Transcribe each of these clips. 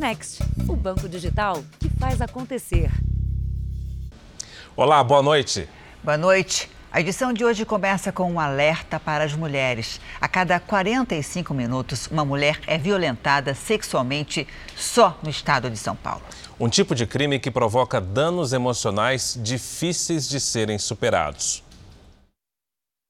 Next, o banco digital que faz acontecer. Olá, boa noite. Boa noite. A edição de hoje começa com um alerta para as mulheres. A cada 45 minutos, uma mulher é violentada sexualmente só no estado de São Paulo. Um tipo de crime que provoca danos emocionais difíceis de serem superados.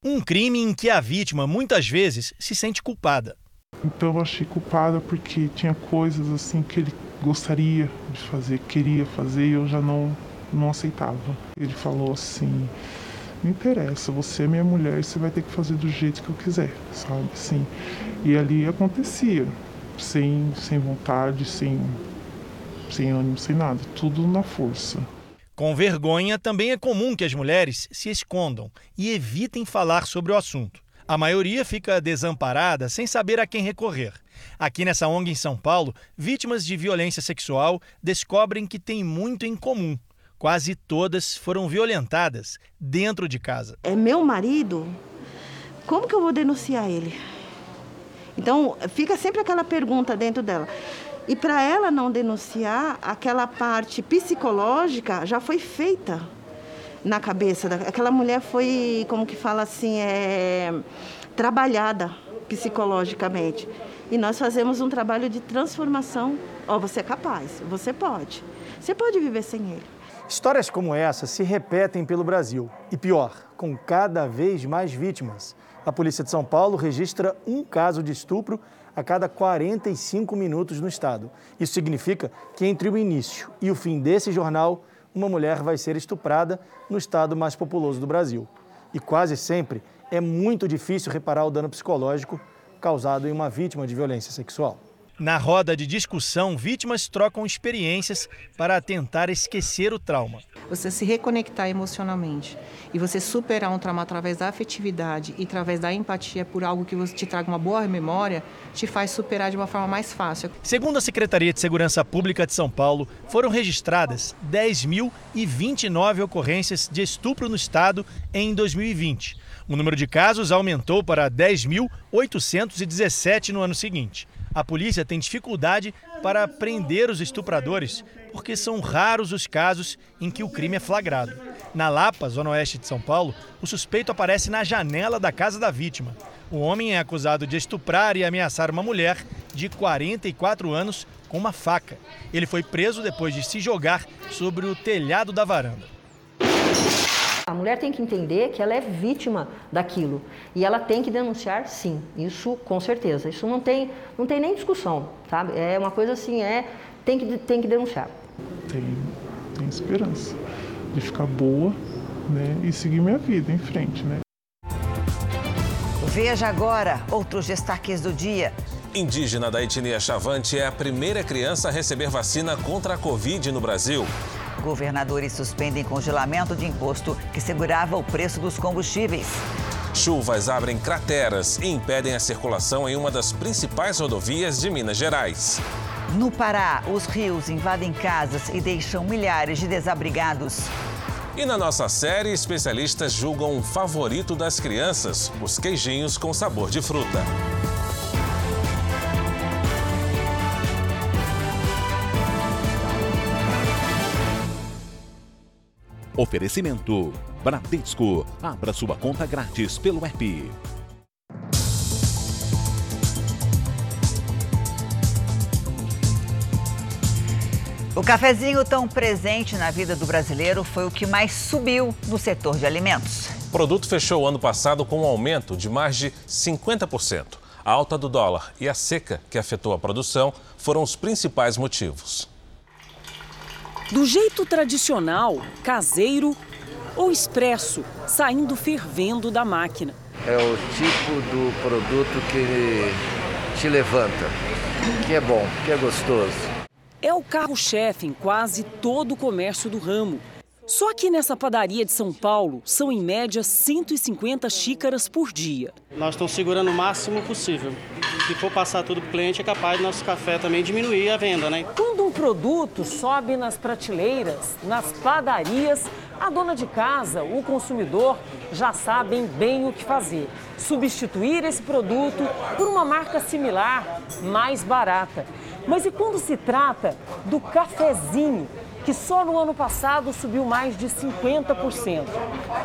Um crime em que a vítima muitas vezes se sente culpada. Então eu achei culpada porque tinha coisas assim que ele gostaria de fazer, queria fazer e eu já não, não aceitava. Ele falou assim: não interessa, você é minha mulher e você vai ter que fazer do jeito que eu quiser, sabe? Assim. E ali acontecia, sem, sem vontade, sem, sem ânimo, sem nada, tudo na força. Com vergonha, também é comum que as mulheres se escondam e evitem falar sobre o assunto. A maioria fica desamparada sem saber a quem recorrer. Aqui nessa ONG em São Paulo, vítimas de violência sexual descobrem que têm muito em comum. Quase todas foram violentadas dentro de casa. É meu marido? Como que eu vou denunciar ele? Então, fica sempre aquela pergunta dentro dela. E para ela não denunciar, aquela parte psicológica já foi feita na cabeça. Aquela mulher foi, como que fala assim, é, trabalhada psicologicamente. E nós fazemos um trabalho de transformação. Ó, oh, você é capaz, você pode. Você pode viver sem ele. Histórias como essa se repetem pelo Brasil. E pior, com cada vez mais vítimas. A Polícia de São Paulo registra um caso de estupro a cada 45 minutos no estado. Isso significa que entre o início e o fim desse jornal, uma mulher vai ser estuprada no estado mais populoso do Brasil. E quase sempre é muito difícil reparar o dano psicológico causado em uma vítima de violência sexual. Na roda de discussão, vítimas trocam experiências para tentar esquecer o trauma. Você se reconectar emocionalmente e você superar um trauma através da afetividade e através da empatia por algo que te traga uma boa memória, te faz superar de uma forma mais fácil. Segundo a Secretaria de Segurança Pública de São Paulo, foram registradas 10.029 ocorrências de estupro no estado em 2020. O número de casos aumentou para 10.817 no ano seguinte. A polícia tem dificuldade para prender os estupradores porque são raros os casos em que o crime é flagrado. Na Lapa, zona oeste de São Paulo, o suspeito aparece na janela da casa da vítima. O homem é acusado de estuprar e ameaçar uma mulher de 44 anos com uma faca. Ele foi preso depois de se jogar sobre o telhado da varanda. A mulher tem que entender que ela é vítima daquilo e ela tem que denunciar, sim. Isso com certeza. Isso não tem, não tem nem discussão, sabe? É uma coisa assim, é tem que tem que denunciar. Tem, tem esperança de ficar boa, né, e seguir minha vida em frente, né? Veja agora outros destaques do dia. Indígena da etnia Chavante é a primeira criança a receber vacina contra a Covid no Brasil. Governadores suspendem congelamento de imposto que segurava o preço dos combustíveis. Chuvas abrem crateras e impedem a circulação em uma das principais rodovias de Minas Gerais. No Pará, os rios invadem casas e deixam milhares de desabrigados. E na nossa série, especialistas julgam um favorito das crianças, os queijinhos com sabor de fruta. Oferecimento: Bradesco. Abra sua conta grátis pelo app. O cafezinho tão presente na vida do brasileiro foi o que mais subiu no setor de alimentos. O produto fechou o ano passado com um aumento de mais de 50%. A alta do dólar e a seca que afetou a produção foram os principais motivos. Do jeito tradicional, caseiro ou expresso, saindo fervendo da máquina. É o tipo do produto que te levanta, que é bom, que é gostoso. É o carro-chefe em quase todo o comércio do ramo. Só que nessa padaria de São Paulo são em média 150 xícaras por dia. Nós estamos segurando o máximo possível. Se for passar tudo para o cliente, é capaz do nosso café também diminuir a venda, né? Quando um produto sobe nas prateleiras, nas padarias, a dona de casa, o consumidor, já sabem bem o que fazer. Substituir esse produto por uma marca similar, mais barata. Mas e quando se trata do cafezinho, que só no ano passado subiu mais de 50%?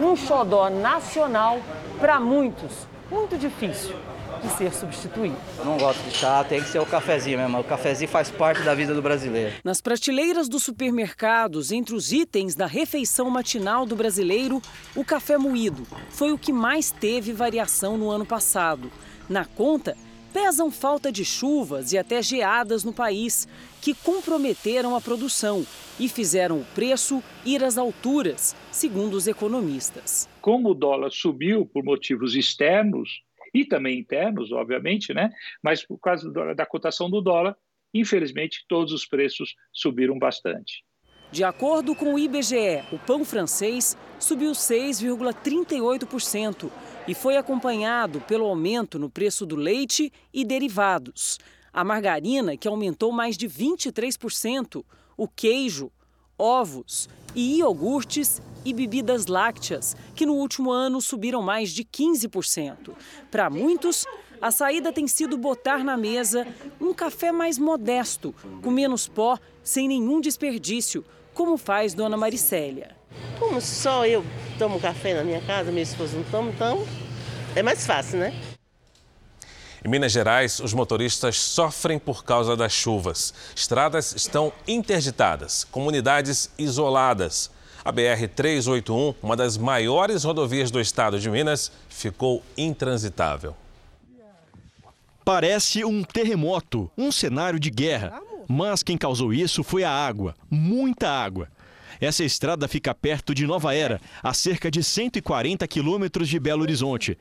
Um xodó nacional para muitos, muito difícil de ser substituído. Não gosto de chá, tem que ser o cafezinho mesmo. O cafezinho faz parte da vida do brasileiro. Nas prateleiras dos supermercados, entre os itens da refeição matinal do brasileiro, o café moído foi o que mais teve variação no ano passado. Na conta, pesam falta de chuvas e até geadas no país, que comprometeram a produção e fizeram o preço ir às alturas, segundo os economistas. Como o dólar subiu por motivos externos, e também internos, obviamente, né? Mas por causa da cotação do dólar, infelizmente todos os preços subiram bastante. De acordo com o IBGE, o pão francês subiu 6,38% e foi acompanhado pelo aumento no preço do leite e derivados. A margarina, que aumentou mais de 23%, o queijo, ovos e iogurtes e bebidas lácteas, que no último ano subiram mais de 15%. Para muitos, a saída tem sido botar na mesa um café mais modesto, com menos pó, sem nenhum desperdício, como faz Dona Maricélia. Como só eu tomo café na minha casa, minha esposa não toma, então é mais fácil, né? Em Minas Gerais, os motoristas sofrem por causa das chuvas. Estradas estão interditadas, comunidades isoladas. A BR-381, uma das maiores rodovias do estado de Minas, ficou intransitável. Parece um terremoto, um cenário de guerra. Mas quem causou isso foi a água, muita água. Essa estrada fica perto de Nova Era, a cerca de 140 quilômetros de Belo Horizonte.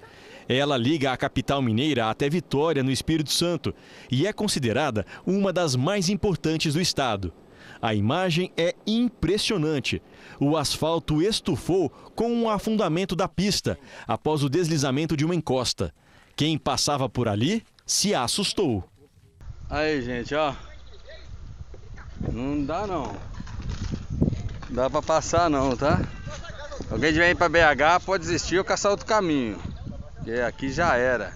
Ela liga a capital mineira até Vitória, no Espírito Santo, e é considerada uma das mais importantes do estado. A imagem é impressionante. O asfalto estufou com o afundamento da pista após o deslizamento de uma encosta. Quem passava por ali se assustou. Aí, gente, ó. Não dá não. Dá pra passar não, tá? Alguém vem para BH pode desistir ou caçar outro caminho. Porque aqui já era.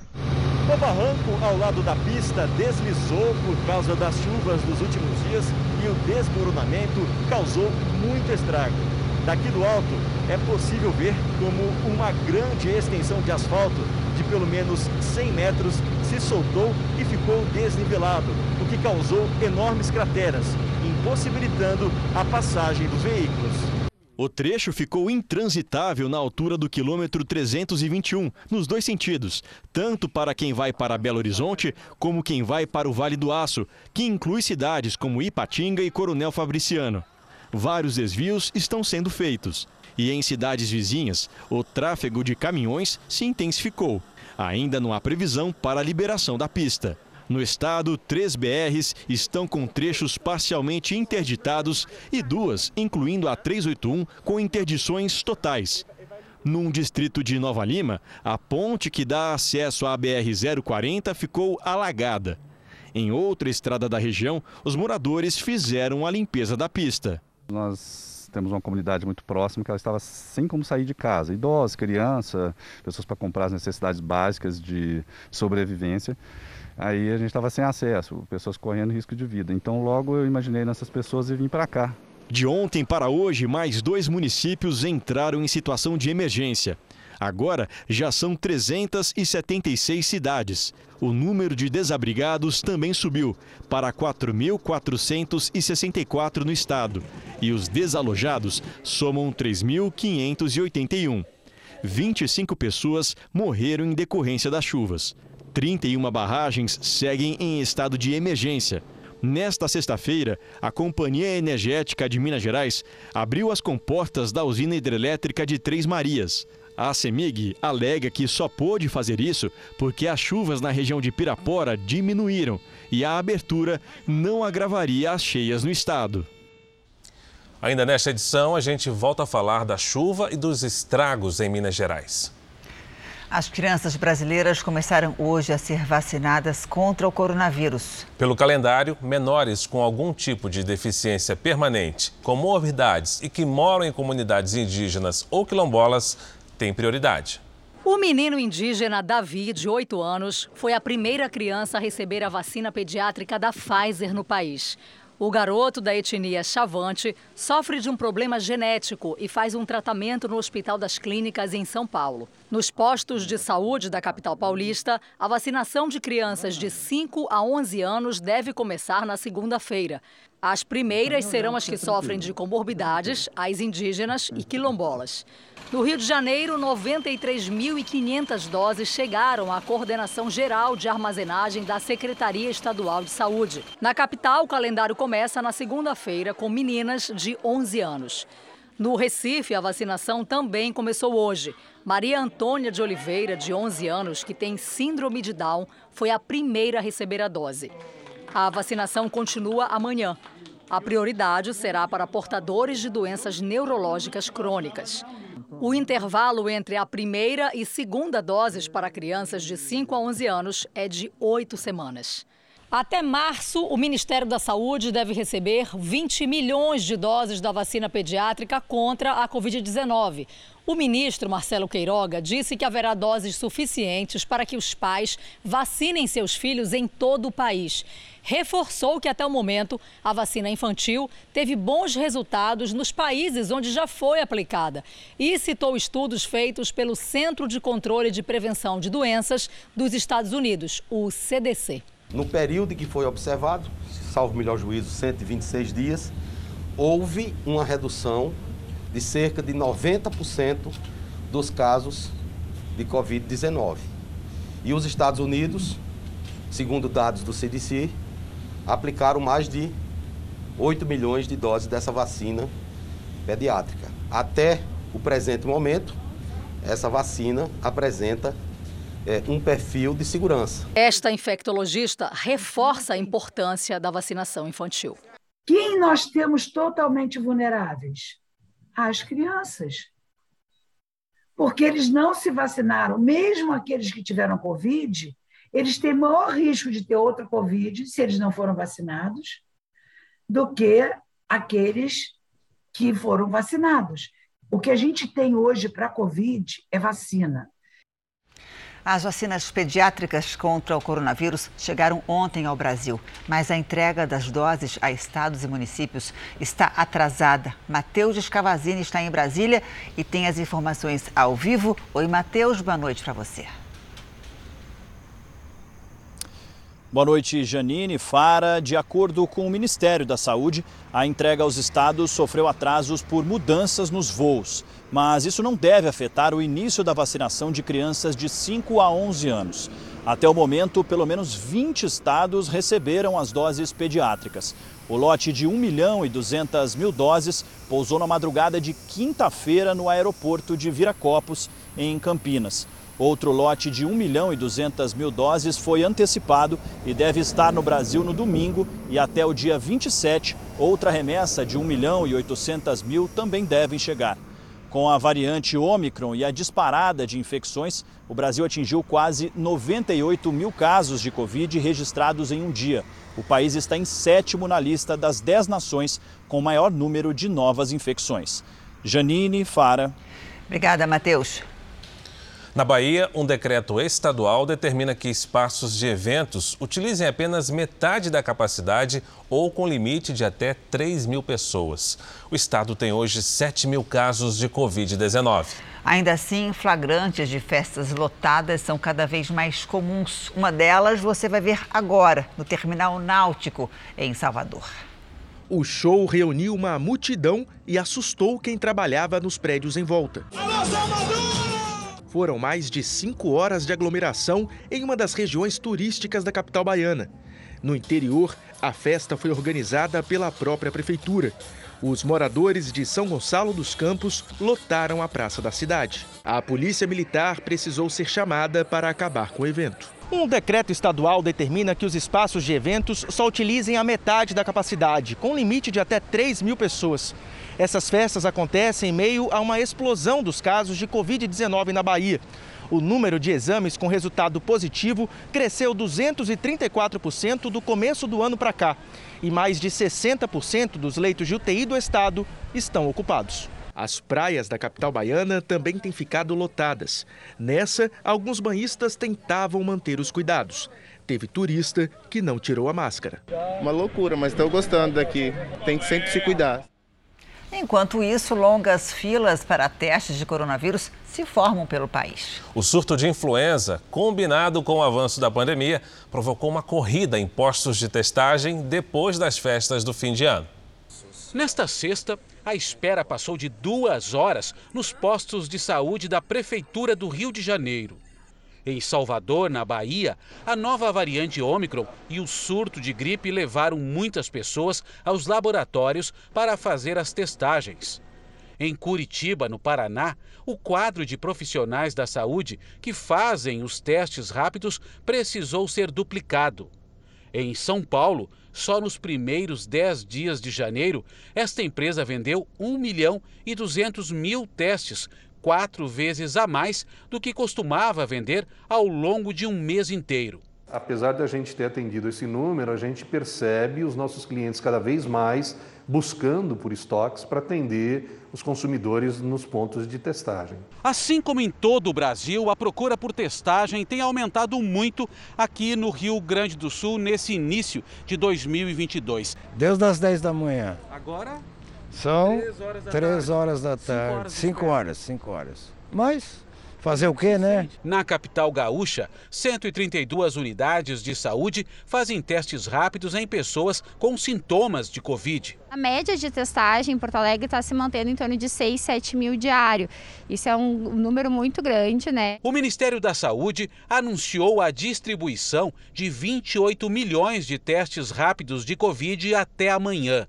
O barranco ao lado da pista deslizou por causa das chuvas dos últimos dias e o desmoronamento causou muito estrago. Daqui do alto é possível ver como uma grande extensão de asfalto de pelo menos 100 metros se soltou e ficou desnivelado, o que causou enormes crateras, impossibilitando a passagem dos veículos. O trecho ficou intransitável na altura do quilômetro 321, nos dois sentidos, tanto para quem vai para Belo Horizonte como quem vai para o Vale do Aço, que inclui cidades como Ipatinga e Coronel Fabriciano. Vários desvios estão sendo feitos. E em cidades vizinhas, o tráfego de caminhões se intensificou. Ainda não há previsão para a liberação da pista. No estado, três BRs estão com trechos parcialmente interditados e duas, incluindo a 381, com interdições totais. Num distrito de Nova Lima, a ponte que dá acesso à BR-040 ficou alagada. Em outra estrada da região, os moradores fizeram a limpeza da pista. Nós temos uma comunidade muito próxima que ela estava sem como sair de casa. Idosos, criança, pessoas para comprar as necessidades básicas de sobrevivência. Aí a gente estava sem acesso, pessoas correndo risco de vida. Então logo eu imaginei nessas pessoas e vim para cá. De ontem para hoje, mais dois municípios entraram em situação de emergência. Agora já são 376 cidades. O número de desabrigados também subiu para 4.464 no estado. E os desalojados somam 3.581. 25 pessoas morreram em decorrência das chuvas. 31 barragens seguem em estado de emergência. Nesta sexta-feira, a Companhia Energética de Minas Gerais abriu as comportas da usina hidrelétrica de Três Marias. A CEMIG alega que só pôde fazer isso porque as chuvas na região de Pirapora diminuíram e a abertura não agravaria as cheias no estado. Ainda nesta edição, a gente volta a falar da chuva e dos estragos em Minas Gerais. As crianças brasileiras começaram hoje a ser vacinadas contra o coronavírus. Pelo calendário, menores com algum tipo de deficiência permanente, comorbidades e que moram em comunidades indígenas ou quilombolas têm prioridade. O O menino indígena Davi, de 8 anos, foi a primeira criança a receber a vacina pediátrica da Pfizer no país. O garoto da etnia Chavante sofre de um problema genético e faz um tratamento no Hospital das Clínicas em São Paulo. Nos postos de saúde da capital paulista, a vacinação de crianças de 5 a 11 anos deve começar na segunda-feira. As primeiras serão as que sofrem de comorbidades, as indígenas e quilombolas. No Rio de Janeiro, 93.500 doses chegaram à Coordenação Geral de Armazenagem da Secretaria Estadual de Saúde. Na capital, o calendário começa na segunda-feira com meninas de 11 anos. No Recife, a vacinação também começou hoje. Maria Antônia de Oliveira, de 11 anos, que tem síndrome de Down, foi a primeira a receber a dose. A vacinação continua amanhã. A prioridade será para portadores de doenças neurológicas crônicas. O intervalo entre a primeira e segunda doses para crianças de 5 a 11 anos é de oito semanas. Até março, o Ministério da Saúde deve receber 20 milhões de doses da vacina pediátrica contra a Covid-19. O ministro Marcelo Queiroga disse que haverá doses suficientes para que os pais vacinem seus filhos em todo o país. Reforçou que até o momento a vacina infantil teve bons resultados nos países onde já foi aplicada e citou estudos feitos pelo Centro de Controle de Prevenção de Doenças dos Estados Unidos, o CDC. No período que foi observado, salvo melhor juízo, 126 dias, houve uma redução de cerca de 90% dos casos de Covid-19. E os Estados Unidos, segundo dados do CDC, aplicaram mais de 8 milhões de doses dessa vacina pediátrica. Até o presente momento, essa vacina apresenta é, um perfil de segurança. Esta infectologista reforça a importância da vacinação infantil. Quem nós temos totalmente vulneráveis? As crianças. Porque eles não se vacinaram, mesmo aqueles que tiveram Covid, eles têm maior risco de ter outra Covid, se eles não foram vacinados, do que aqueles que foram vacinados. O que a gente tem hoje para a Covid é vacina. As vacinas pediátricas contra o coronavírus chegaram ontem ao Brasil, mas a entrega das doses a estados e municípios está atrasada. Matheus Escavazini está em Brasília e tem as informações ao vivo. Oi, Matheus, boa noite para você. Boa noite, Janine Fara. De acordo com o Ministério da Saúde, a entrega aos estados sofreu atrasos por mudanças nos voos. Mas isso não deve afetar o início da vacinação de crianças de 5 a 11 anos. Até o momento, pelo menos 20 estados receberam as doses pediátricas. O lote de 1 milhão e 200 mil doses pousou na madrugada de quinta-feira no aeroporto de Viracopos, em Campinas. Outro lote de 1 milhão e 200 mil doses foi antecipado e deve estar no Brasil no domingo e até o dia 27, outra remessa de 1 milhão e 800 mil também devem chegar. Com a variante Omicron e a disparada de infecções, o Brasil atingiu quase 98 mil casos de Covid registrados em um dia. O país está em sétimo na lista das 10 nações com maior número de novas infecções. Janine Fara. Obrigada, Matheus. Na Bahia, um decreto estadual determina que espaços de eventos utilizem apenas metade da capacidade ou com limite de até 3 mil pessoas. O estado tem hoje 7 mil casos de Covid-19. Ainda assim, flagrantes de festas lotadas são cada vez mais comuns. Uma delas você vai ver agora, no Terminal Náutico, em Salvador. O show reuniu uma multidão e assustou quem trabalhava nos prédios em volta. Alô, Salvador! Foram mais de cinco horas de aglomeração em uma das regiões turísticas da capital baiana. No interior, a festa foi organizada pela própria prefeitura. Os moradores de São Gonçalo dos Campos lotaram a praça da cidade. A polícia militar precisou ser chamada para acabar com o evento. Um decreto estadual determina que os espaços de eventos só utilizem a metade da capacidade, com limite de até 3 mil pessoas. Essas festas acontecem em meio a uma explosão dos casos de Covid-19 na Bahia. O número de exames com resultado positivo cresceu 234% do começo do ano para cá. E mais de 60% dos leitos de UTI do estado estão ocupados. As praias da capital baiana também têm ficado lotadas. Nessa, alguns banhistas tentavam manter os cuidados. Teve turista que não tirou a máscara. Uma loucura, mas estou gostando daqui. Tem que sempre se cuidar. Enquanto isso, longas filas para testes de coronavírus se formam pelo país. O surto de influenza, combinado com o avanço da pandemia, provocou uma corrida em postos de testagem depois das festas do fim de ano. Nesta sexta, a espera passou de duas horas nos postos de saúde da Prefeitura do Rio de Janeiro. Em Salvador, na Bahia, a nova variante Ômicron e o surto de gripe levaram muitas pessoas aos laboratórios para fazer as testagens. Em Curitiba, no Paraná, o quadro de profissionais da saúde que fazem os testes rápidos precisou ser duplicado. Em São Paulo, só nos primeiros 10 dias de janeiro, esta empresa vendeu 1 milhão e 200 mil testes, quatro vezes a mais do que costumava vender ao longo de um mês inteiro. Apesar de a gente ter atendido esse número, a gente percebe os nossos clientes cada vez mais buscando por estoques para atender os consumidores nos pontos de testagem. Assim como em todo o Brasil, a procura por testagem tem aumentado muito aqui no Rio Grande do Sul nesse início de 2022. Desde as 10 da manhã. Agora? São 3 horas da tarde, 5 horas, 5 horas. Mas fazer o quê, né? Na capital gaúcha, 132 unidades de saúde fazem testes rápidos em pessoas com sintomas de Covid. A média de testagem em Porto Alegre está se mantendo em torno de 6, 7 mil diário. Isso é um número muito grande, né? O Ministério da Saúde anunciou a distribuição de 28 milhões de testes rápidos de Covid até amanhã.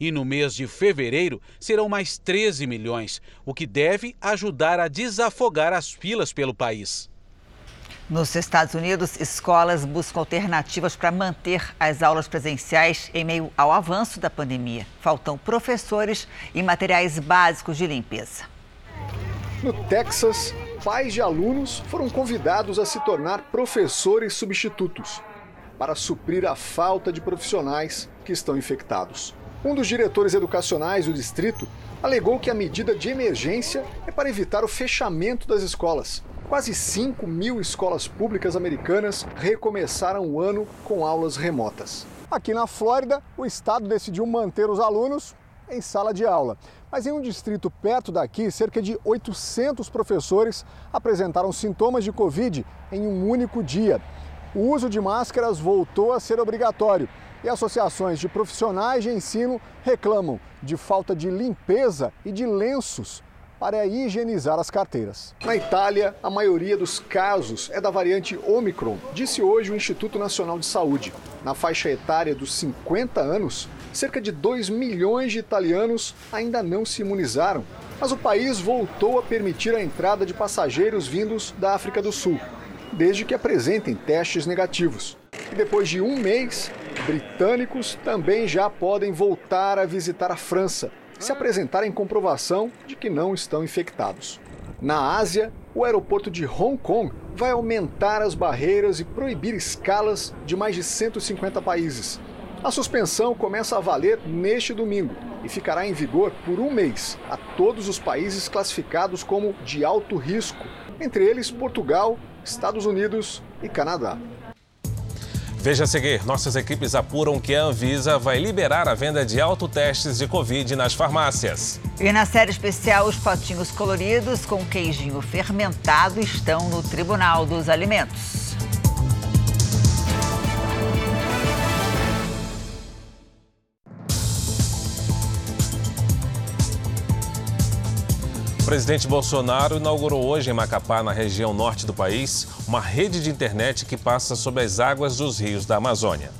E no mês de fevereiro serão mais 13 milhões, o que deve ajudar a desafogar as filas pelo país. Nos Estados Unidos, escolas buscam alternativas para manter as aulas presenciais em meio ao avanço da pandemia. Faltam professores e materiais básicos de limpeza. No Texas, pais de alunos foram convidados a se tornar professores substitutos para suprir a falta de profissionais que estão infectados. Um dos diretores educacionais do distrito alegou que a medida de emergência é para evitar o fechamento das escolas. Quase 5 mil escolas públicas americanas recomeçaram o ano com aulas remotas. Aqui na Flórida, o estado decidiu manter os alunos em sala de aula. Mas em um distrito perto daqui, cerca de 800 professores apresentaram sintomas de Covid em um único dia. O uso de máscaras voltou a ser obrigatório e associações de profissionais de ensino reclamam de falta de limpeza e de lenços para higienizar as carteiras. Na Itália, a maioria dos casos é da variante Omicron, disse hoje o Instituto Nacional de Saúde. Na faixa etária dos 50 anos, cerca de 2 milhões de italianos ainda não se imunizaram, mas o país voltou a permitir a entrada de passageiros vindos da África do Sul, desde que apresentem testes negativos. E depois de um mês, britânicos também já podem voltar a visitar a França, se apresentarem comprovação de que não estão infectados. Na Ásia, o aeroporto de Hong Kong vai aumentar as barreiras e proibir escalas de mais de 150 países. A suspensão começa a valer neste domingo e ficará em vigor por um mês a todos os países classificados como de alto risco, entre eles Portugal, Estados Unidos e Canadá. Veja a seguir, nossas equipes apuram que a Anvisa vai liberar a venda de autotestes de Covid nas farmácias. E na série especial, os potinhos coloridos com queijinho fermentado estão no Tribunal dos Alimentos. Presidente Bolsonaro inaugurou hoje em Macapá, na região norte do país, uma rede de internet que passa sob as águas dos rios da Amazônia.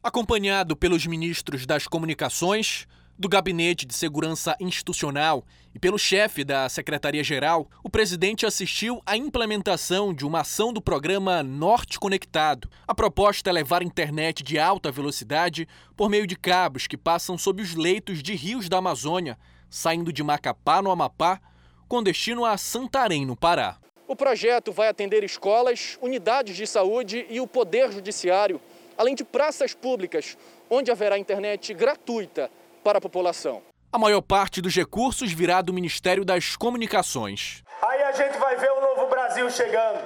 Acompanhado pelos ministros das Comunicações, do Gabinete de Segurança Institucional e pelo chefe da Secretaria-Geral, o presidente assistiu à implementação de uma ação do programa Norte Conectado. A proposta é levar internet de alta velocidade por meio de cabos que passam sob os leitos de rios da Amazônia, saindo de Macapá, no Amapá, com destino a Santarém, no Pará. O projeto vai atender escolas, unidades de saúde e o Poder Judiciário, além de praças públicas, onde haverá internet gratuita para a população. A maior parte dos recursos virá do Ministério das Comunicações. Aí a gente vai ver o novo Brasil chegando.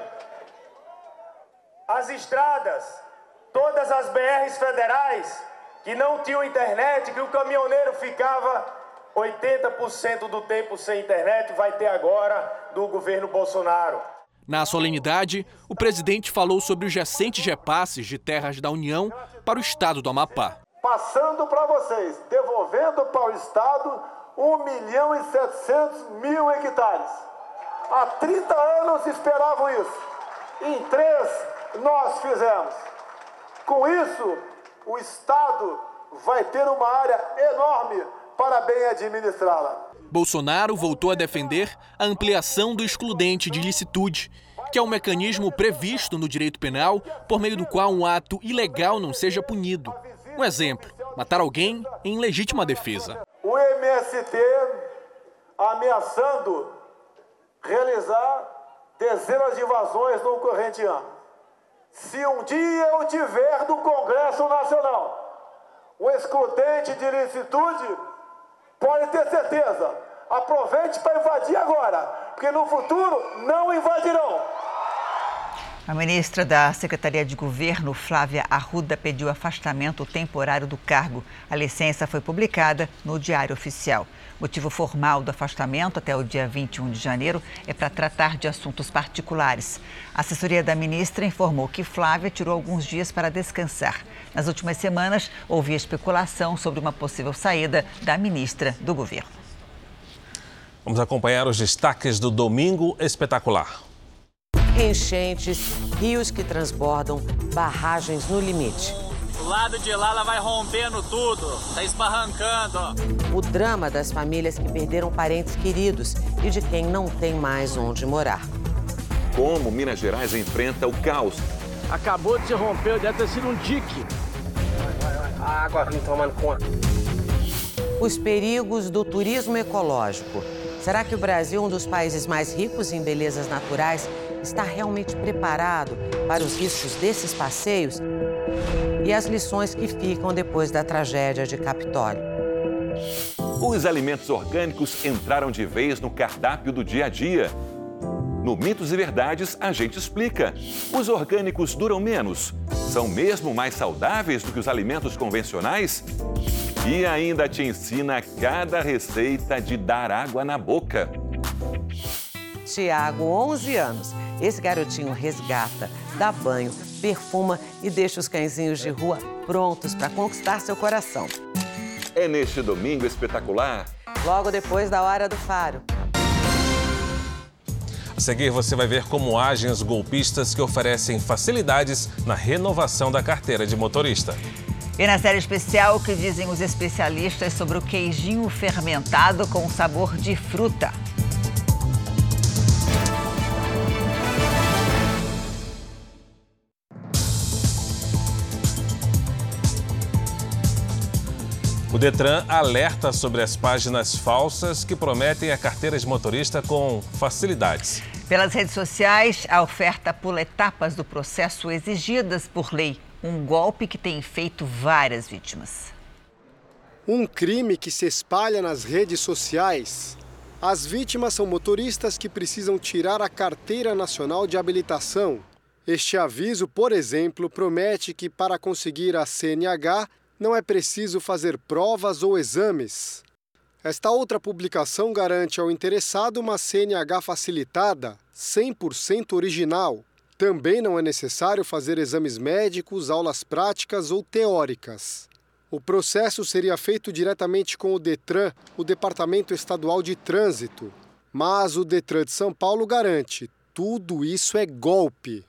As estradas, todas as BRs federais que não tinham internet, que o caminhoneiro ficava 80% do tempo sem internet, vai ter agora do governo Bolsonaro. Na solenidade, o presidente falou sobre os recentes repasses de terras da União para o estado do Amapá. Passando para vocês, devolvendo para o estado 1 milhão e 700 mil hectares. Há 30 anos esperavam isso. Em três, nós fizemos. Com isso, o estado vai ter uma área enorme para bem administrá-la. Bolsonaro voltou a defender a ampliação do excludente de licitude, que é um mecanismo previsto no direito penal por meio do qual um ato ilegal não seja punido. Um exemplo: matar alguém em legítima defesa. O MST ameaçando realizar dezenas de invasões no corrente ano. Se um dia eu tiver do Congresso Nacional o excludente de licitude, pode ter certeza, aproveite para invadir agora, porque no futuro não invadirão. A ministra da Secretaria de Governo, Flávia Arruda, pediu afastamento temporário do cargo. A licença foi publicada no Diário Oficial. Motivo formal do afastamento até o dia 21 de janeiro é para tratar de assuntos particulares. A assessoria da ministra informou que Flávia tirou alguns dias para descansar. Nas últimas semanas, houve especulação sobre uma possível saída da ministra do governo. Vamos acompanhar os destaques do Domingo Espetacular enchentes, rios que transbordam, barragens no limite. O lado de lá ela vai rompendo tudo, tá esbarrancando. O drama das famílias que perderam parentes queridos e de quem não tem mais onde morar. Como Minas Gerais enfrenta o caos. Acabou de se romper, deve ter sido um dique. A água vem tomando conta. Os perigos do turismo ecológico. Será que o Brasil, um dos países mais ricos em belezas naturais, está realmente preparado para os riscos desses passeios e as lições que ficam depois da tragédia de Capitólio. Os alimentos orgânicos entraram de vez no cardápio do dia a dia. No Mitos e Verdades, a gente explica. Os orgânicos duram menos? São mesmo mais saudáveis do que os alimentos convencionais? E ainda te ensina cada receita de dar água na boca. Tiago, 11 anos. Esse garotinho resgata, dá banho, perfuma e deixa os cãezinhos de rua prontos para conquistar seu coração. É neste domingo espetacular. Logo depois da hora do faro. A seguir, você vai ver como agem os golpistas que oferecem facilidades na renovação da carteira de motorista. E na série especial, o que dizem os especialistas sobre o queijinho fermentado com sabor de fruta. O Detran alerta sobre as páginas falsas que prometem a carteira de motorista com facilidades. Pelas redes sociais, a oferta pula etapas do processo exigidas por lei. Um golpe que tem feito várias vítimas. Um crime que se espalha nas redes sociais. As vítimas são motoristas que precisam tirar a carteira nacional de habilitação. Este aviso, por exemplo, promete que para conseguir a CNH não é preciso fazer provas ou exames. Esta outra publicação garante ao interessado uma CNH facilitada, 100% original. Também não é necessário fazer exames médicos, aulas práticas ou teóricas. O processo seria feito diretamente com o Detran, o Departamento Estadual de Trânsito. Mas o Detran de São Paulo garante: tudo isso é golpe.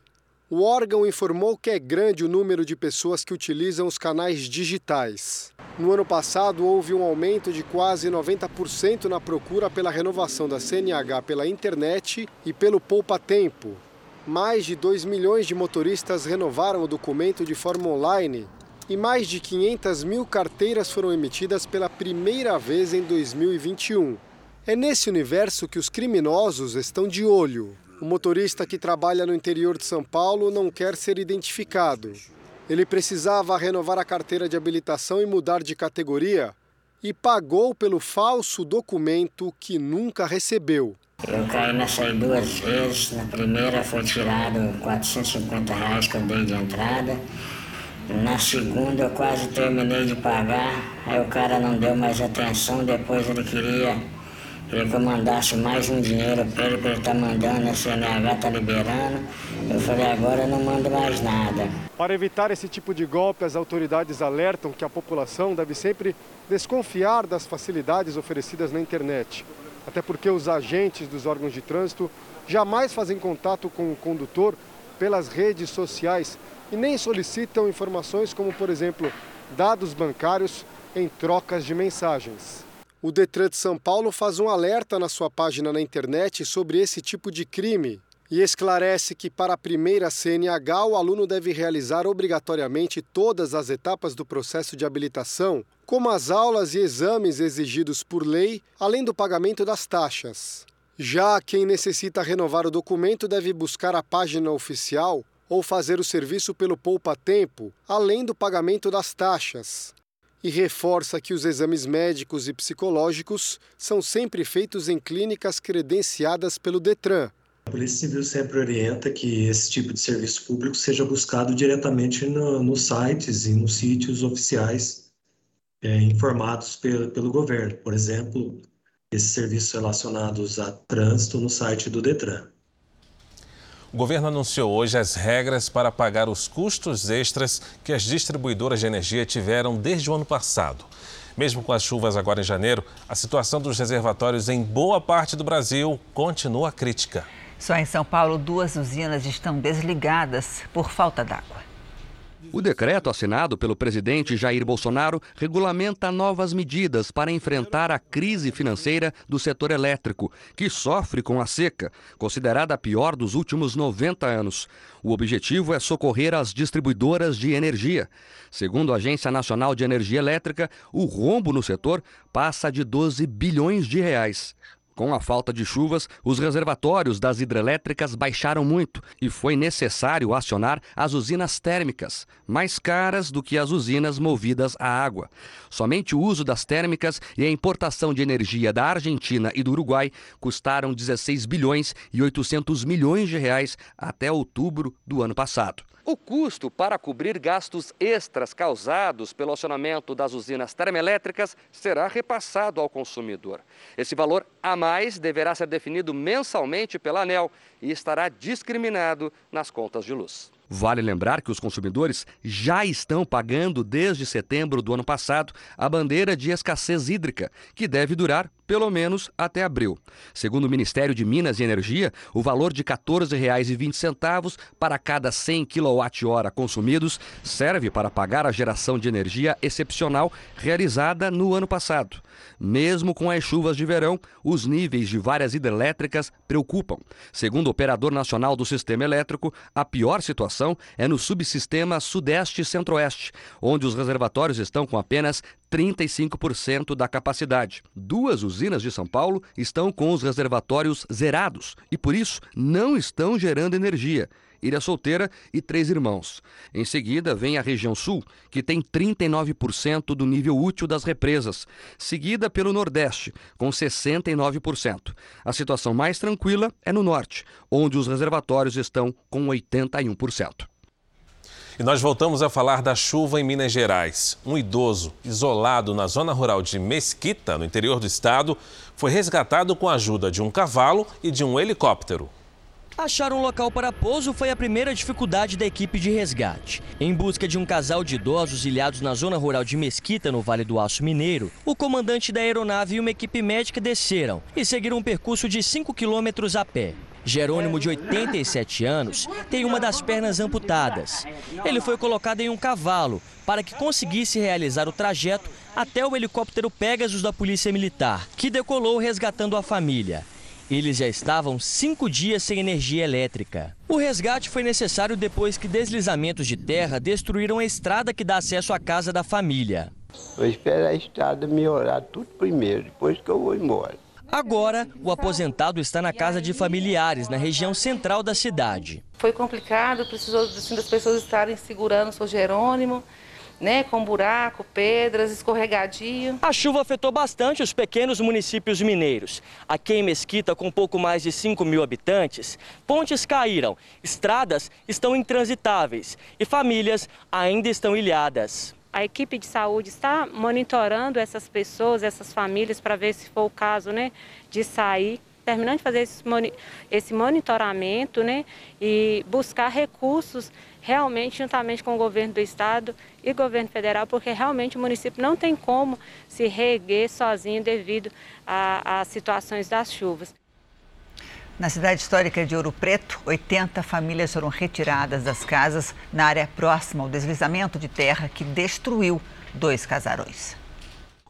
O órgão informou que é grande o número de pessoas que utilizam os canais digitais. No ano passado, houve um aumento de quase 90% na procura pela renovação da CNH pela internet e pelo Poupa Tempo. Mais de 2 milhões de motoristas renovaram o documento de forma online e mais de 500 mil carteiras foram emitidas pela primeira vez em 2021. É nesse universo que os criminosos estão de olho. O motorista que trabalha no interior de São Paulo não quer ser identificado. Ele precisava renovar a carteira de habilitação e mudar de categoria. e pagou pelo falso documento que nunca recebeu. Eu caí nessa aí duas vezes. Na primeira foi tirado 450 reais que eu dei de entrada. Na segunda eu quase terminei de pagar. Aí o cara não deu mais atenção. Depois ele queria, que eu mandasse mais um dinheiro para ele, para ele estar tá mandando, a CNH tá liberando. Eu falei, agora eu não mando mais nada. Para evitar esse tipo de golpe, as autoridades alertam que a população deve sempre desconfiar das facilidades oferecidas na internet até porque os agentes dos órgãos de trânsito jamais fazem contato com o condutor pelas redes sociais e nem solicitam informações como, por exemplo, dados bancários em trocas de mensagens. O Detran de São Paulo faz um alerta na sua página na internet sobre esse tipo de crime e esclarece que, para a primeira CNH, o aluno deve realizar obrigatoriamente todas as etapas do processo de habilitação, como as aulas e exames exigidos por lei, além do pagamento das taxas. Já quem necessita renovar o documento deve buscar a página oficial ou fazer o serviço pelo Poupa Tempo, além do pagamento das taxas. E reforça que os exames médicos e psicológicos são sempre feitos em clínicas credenciadas pelo Detran a Polícia Civil sempre orienta que esse tipo de serviço público seja buscado diretamente no, nos sites e nos sítios oficiais é, informados pelo, pelo governo. Por exemplo, esses serviços relacionados a trânsito no site do Detran. O governo anunciou hoje as regras para pagar os custos extras que as distribuidoras de energia tiveram desde o ano passado. Mesmo com as chuvas agora em janeiro, a situação dos reservatórios em boa parte do Brasil continua crítica. Só em São Paulo, duas usinas estão desligadas por falta d'água. O decreto assinado pelo presidente Jair Bolsonaro regulamenta novas medidas para enfrentar a crise financeira do setor elétrico, que sofre com a seca, considerada a pior dos últimos 90 anos. O objetivo é socorrer as distribuidoras de energia. Segundo a Agência Nacional de Energia Elétrica, o rombo no setor passa de 12 bilhões de reais. Com a falta de chuvas, os reservatórios das hidrelétricas baixaram muito e foi necessário acionar as usinas térmicas, mais caras do que as usinas movidas a água. Somente o uso das térmicas e a importação de energia da Argentina e do Uruguai custaram 16 bilhões e 800 milhões de reais até outubro do ano passado. O custo para cobrir gastos extras causados pelo acionamento das usinas termoelétricas será repassado ao consumidor. Esse valor a mais deverá ser definido mensalmente pela ANEL e estará discriminado nas contas de luz. Vale lembrar que os consumidores já estão pagando desde setembro do ano passado a bandeira de escassez hídrica, que deve durar pelo menos até abril. Segundo o Ministério de Minas e Energia, o valor de R$ 14,20 para cada 100 kWh consumidos serve para pagar a geração de energia excepcional realizada no ano passado. Mesmo com as chuvas de verão, os níveis de várias hidrelétricas preocupam. Segundo o Operador Nacional do Sistema Elétrico, a pior situação é no subsistema Sudeste e Centro-Oeste, onde os reservatórios estão com apenas 35% da capacidade. Duas usinas de São Paulo estão com os reservatórios zerados e, por isso, não estão gerando energia. Ilha Solteira e Três Irmãos. Em seguida, vem a região sul, que tem 39% do nível útil das represas, seguida pelo Nordeste, com 69%. A situação mais tranquila é no Norte, onde os reservatórios estão com 81%. E nós voltamos a falar da chuva em Minas Gerais. Um idoso isolado na zona rural de Mesquita, no interior do estado, foi resgatado com a ajuda de um cavalo e de um helicóptero. Achar um local para pouso foi a primeira dificuldade da equipe de resgate. Em busca de um casal de idosos ilhados na zona rural de Mesquita, no Vale do Aço Mineiro, o comandante da aeronave e uma equipe médica desceram e seguiram um percurso de 5 quilômetros a pé. Jerônimo, de 87 anos, tem uma das pernas amputadas. Ele foi colocado em um cavalo para que conseguisse realizar o trajeto até o helicóptero Pegasus da Polícia Militar, que decolou resgatando a família. Eles já estavam cinco dias sem energia elétrica. O resgate foi necessário depois que deslizamentos de terra destruíram a estrada que dá acesso à casa da família. Vou esperar a estrada melhorar tudo primeiro, depois que eu vou embora. Agora, o aposentado está na casa de familiares, na região central da cidade. Foi complicado, precisou assim, das pessoas estarem segurando o seu Jerônimo né, com buraco, pedras, escorregadio. A chuva afetou bastante os pequenos municípios mineiros. Aqui em Mesquita, com pouco mais de 5 mil habitantes, pontes caíram, estradas estão intransitáveis e famílias ainda estão ilhadas. A equipe de saúde está monitorando essas pessoas, essas famílias, para ver se for o caso né, de sair terminando de fazer esse monitoramento né, e buscar recursos realmente juntamente com o governo do estado e governo federal, porque realmente o município não tem como se reerguer sozinho devido às situações das chuvas. Na cidade histórica de Ouro Preto, 80 famílias foram retiradas das casas na área próxima ao deslizamento de terra que destruiu dois casarões.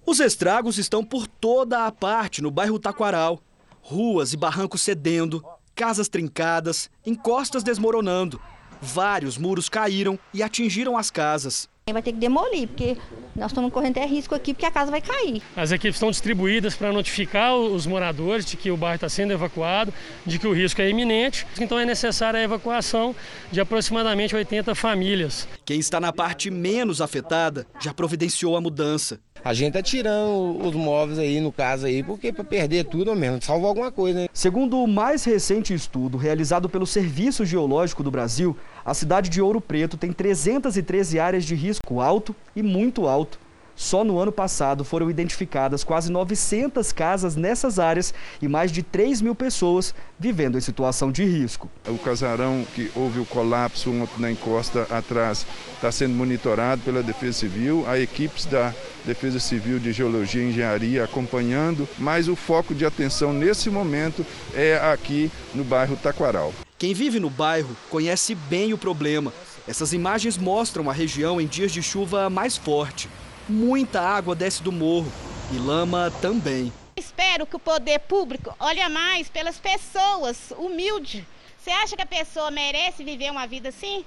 Os estragos estão por toda a parte no bairro Taquaral. Ruas e barrancos cedendo, casas trincadas, encostas desmoronando. Vários muros caíram e atingiram as casas. Vai ter que demolir, porque nós estamos correndo até risco aqui, porque a casa vai cair. As equipes estão distribuídas para notificar os moradores de que o bairro está sendo evacuado, de que o risco é iminente. Então é necessária a evacuação de aproximadamente 80 famílias. Quem está na parte menos afetada já providenciou a mudança. A gente tá tirando os móveis aí, no caso aí, porque para perder tudo ou mesmo, salvar alguma coisa, né? Segundo o mais recente estudo realizado pelo Serviço Geológico do Brasil, a cidade de Ouro Preto tem 313 áreas de risco alto e muito alto. Só no ano passado foram identificadas quase 900 casas nessas áreas e mais de 3 mil pessoas vivendo em situação de risco. O casarão que houve o colapso na encosta atrás está sendo monitorado pela Defesa Civil, há equipes da Defesa Civil de Geologia e Engenharia acompanhando, mas o foco de atenção nesse momento é aqui no bairro Taquaral. Quem vive no bairro conhece bem o problema. Essas imagens mostram a região em dias de chuva mais forte. Muita água desce do morro e lama também. Espero que o poder público olhe mais pelas pessoas humildes. Você acha que a pessoa merece viver uma vida assim?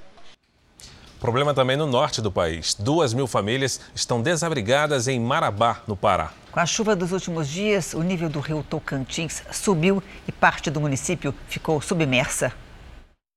Problema também no norte do país. Duas mil famílias estão desabrigadas em Marabá, no Pará. Com a chuva dos últimos dias, o nível do rio Tocantins subiu e parte do município ficou submersa.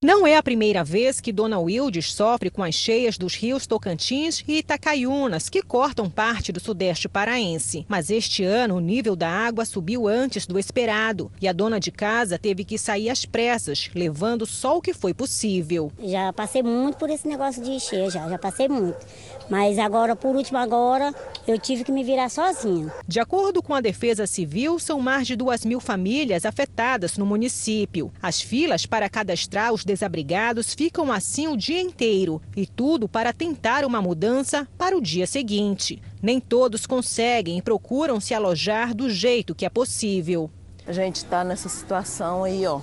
Não é a primeira vez que Dona Wildes sofre com as cheias dos rios Tocantins e Itacaiunas, que cortam parte do sudeste paraense. Mas este ano o nível da água subiu antes do esperado e a dona de casa teve que sair às pressas, levando só o que foi possível. Já passei muito por esse negócio de encher, já, já passei muito. Mas agora, por último agora, eu tive que me virar sozinha. De acordo com a Defesa Civil, são mais de duas mil famílias afetadas no município. As filas para cadastrar os desabrigados ficam assim o dia inteiro e tudo para tentar uma mudança para o dia seguinte. Nem todos conseguem e procuram se alojar do jeito que é possível. A gente está nessa situação aí, ó,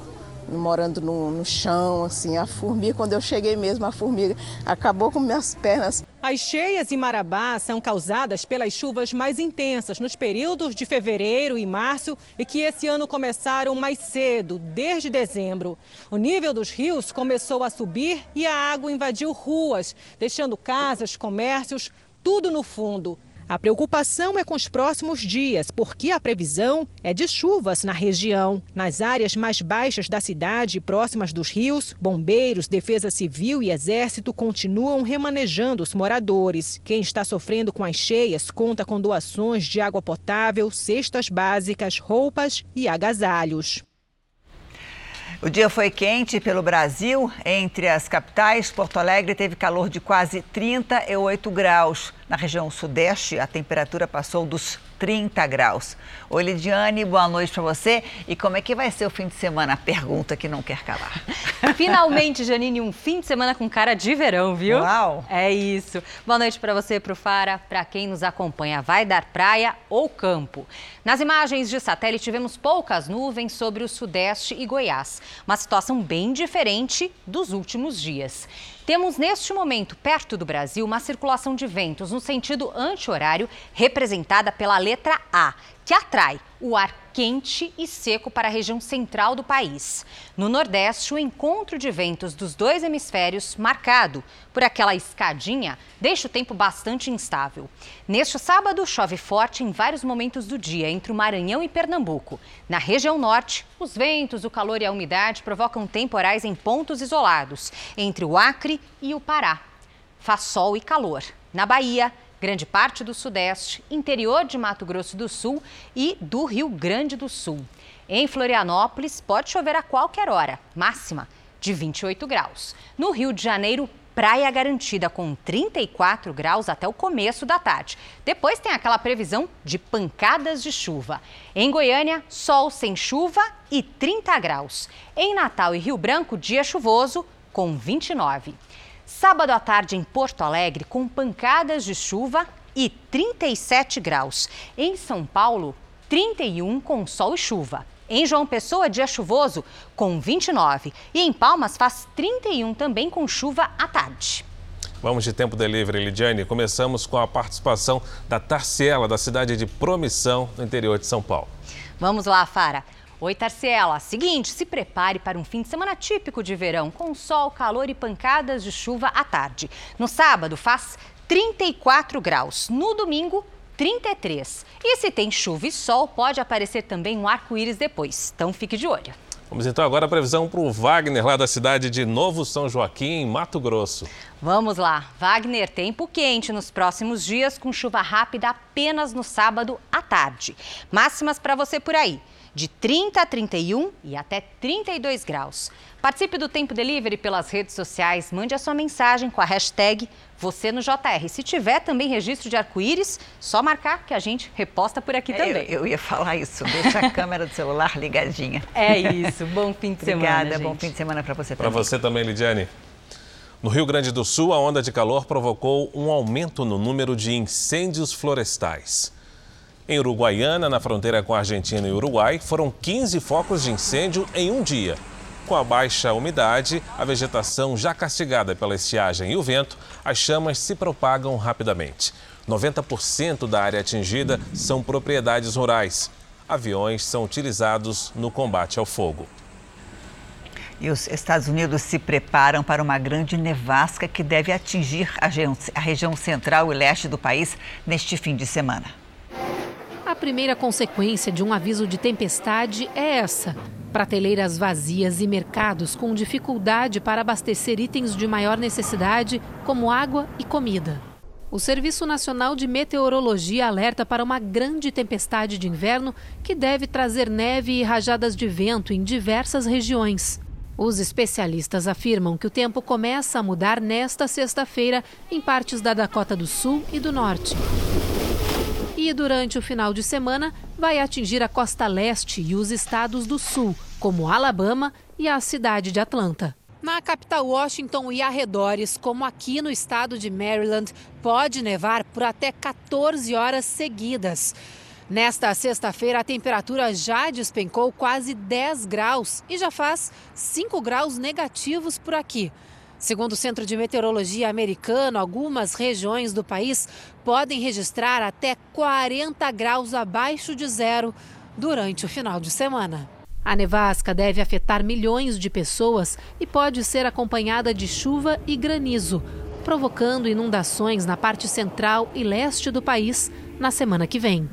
morando no, no, chão, assim, a formiga, quando eu cheguei mesmo, a formiga acabou com minhas pernas. As cheias em Marabá são causadas pelas chuvas mais intensas nos períodos de fevereiro e março e que esse ano começaram mais cedo, desde dezembro. O nível dos rios começou a subir e a água invadiu ruas, deixando casas, comércios, tudo no fundo. A preocupação é com os próximos dias, porque a previsão é de chuvas na região. Nas áreas mais baixas da cidade, próximas dos rios, bombeiros, defesa civil e exército continuam remanejando os moradores. Quem está sofrendo com as cheias conta com doações de água potável, cestas básicas, roupas e agasalhos. O dia foi quente pelo Brasil. Entre as capitais, Porto Alegre teve calor de quase 38 graus. Na região sudeste, a temperatura passou dos 30 graus. Oi, Lidiane, boa noite para você. E como é que vai ser o fim de semana? Pergunta que não quer calar. Finalmente, Janine, um fim de semana com cara de verão, viu? Uau! É isso. Boa noite para você, para o Fara, para quem nos acompanha. Vai dar praia ou campo? Nas imagens de satélite, tivemos poucas nuvens sobre o sudeste e Goiás. Uma situação bem diferente dos últimos dias. Temos neste momento, perto do Brasil, uma circulação de ventos no sentido anti-horário, representada pela letra A, que atrai o ar quente e seco para a região central do país. No Nordeste, o encontro de ventos dos dois hemisférios, marcado por aquela escadinha, deixa o tempo bastante instável. Neste sábado, chove forte em vários momentos do dia entre o Maranhão e Pernambuco. Na região norte, os ventos, o calor e a umidade provocam temporais em pontos isolados, entre o Acre e o Pará. Faz sol e calor. na Bahia, grande parte do Sudeste, interior de Mato Grosso do Sul e do Rio Grande do Sul. Em Florianópolis, pode chover a qualquer hora, máxima de 28 graus. No Rio de Janeiro, praia garantida com 34 graus até o começo da tarde. Depois tem aquela previsão de pancadas de chuva. Em Goiânia, sol sem chuva e 30 graus. Em Natal e Rio Branco, dia chuvoso com 29. Sábado à tarde em Porto Alegre, com pancadas de chuva e 37 graus. Em São Paulo, 31 com sol e chuva. Em João Pessoa, dia chuvoso com 29. E em Palmas faz 31 também com chuva à tarde. Vamos de tempo delivery, Lidiane. Começamos com a participação da Tarciela, da cidade de Promissão, no interior de São Paulo. Vamos lá, Fara. Oi, Tarciela. Seguinte, se prepare para um fim de semana típico de verão, com sol, calor e pancadas de chuva à tarde. No sábado faz 34 graus. No domingo, 33. E se tem chuva e sol, pode aparecer também um arco-íris depois. Então fique de olho. Vamos então agora a previsão para o Wagner, lá da cidade de Novo São Joaquim, em Mato Grosso. Vamos lá. Wagner, tempo quente nos próximos dias, com chuva rápida apenas no sábado à tarde. Máximas para você por aí de 30 a 31 e até 32 graus. Participe do Tempo Delivery pelas redes sociais, mande a sua mensagem com a hashtag você no JR. Se tiver também registro de arco-íris, só marcar que a gente reposta por aqui é, também. Eu, eu, ia falar isso, deixa a câmera do celular ligadinha. É isso, bom fim de Obrigada, semana, bom fim de semana para você também. Para você também, Lidiane. No Rio Grande do Sul, a onda de calor provocou um aumento no número de incêndios florestais. Em Uruguaiana, na fronteira com a Argentina e Uruguai, foram 15 focos de incêndio em um dia. Com a baixa umidade, a vegetação já castigada pela estiagem e o vento, as chamas se propagam rapidamente. 90% da área atingida são propriedades rurais. Aviões são utilizados no combate ao fogo. E os Estados Unidos se preparam para uma grande nevasca que deve atingir a região central e leste do país neste fim de semana. A primeira consequência de um aviso de tempestade é essa: prateleiras vazias e mercados com dificuldade para abastecer itens de maior necessidade, como água e comida. O Serviço Nacional de Meteorologia alerta para uma grande tempestade de inverno que deve trazer neve e rajadas de vento em diversas regiões. Os especialistas afirmam que o tempo começa a mudar nesta sexta-feira em partes da Dakota do Sul e do Norte e durante o final de semana vai atingir a costa leste e os estados do sul, como Alabama e a cidade de Atlanta. Na capital Washington e arredores, como aqui no estado de Maryland, pode nevar por até 14 horas seguidas. Nesta sexta-feira, a temperatura já despencou quase 10 graus e já faz 5 graus negativos por aqui. Segundo o Centro de Meteorologia americano, algumas regiões do país podem registrar até 40 graus abaixo de zero durante o final de semana. A nevasca deve afetar milhões de pessoas e pode ser acompanhada de chuva e granizo, provocando inundações na parte central e leste do país na semana que vem.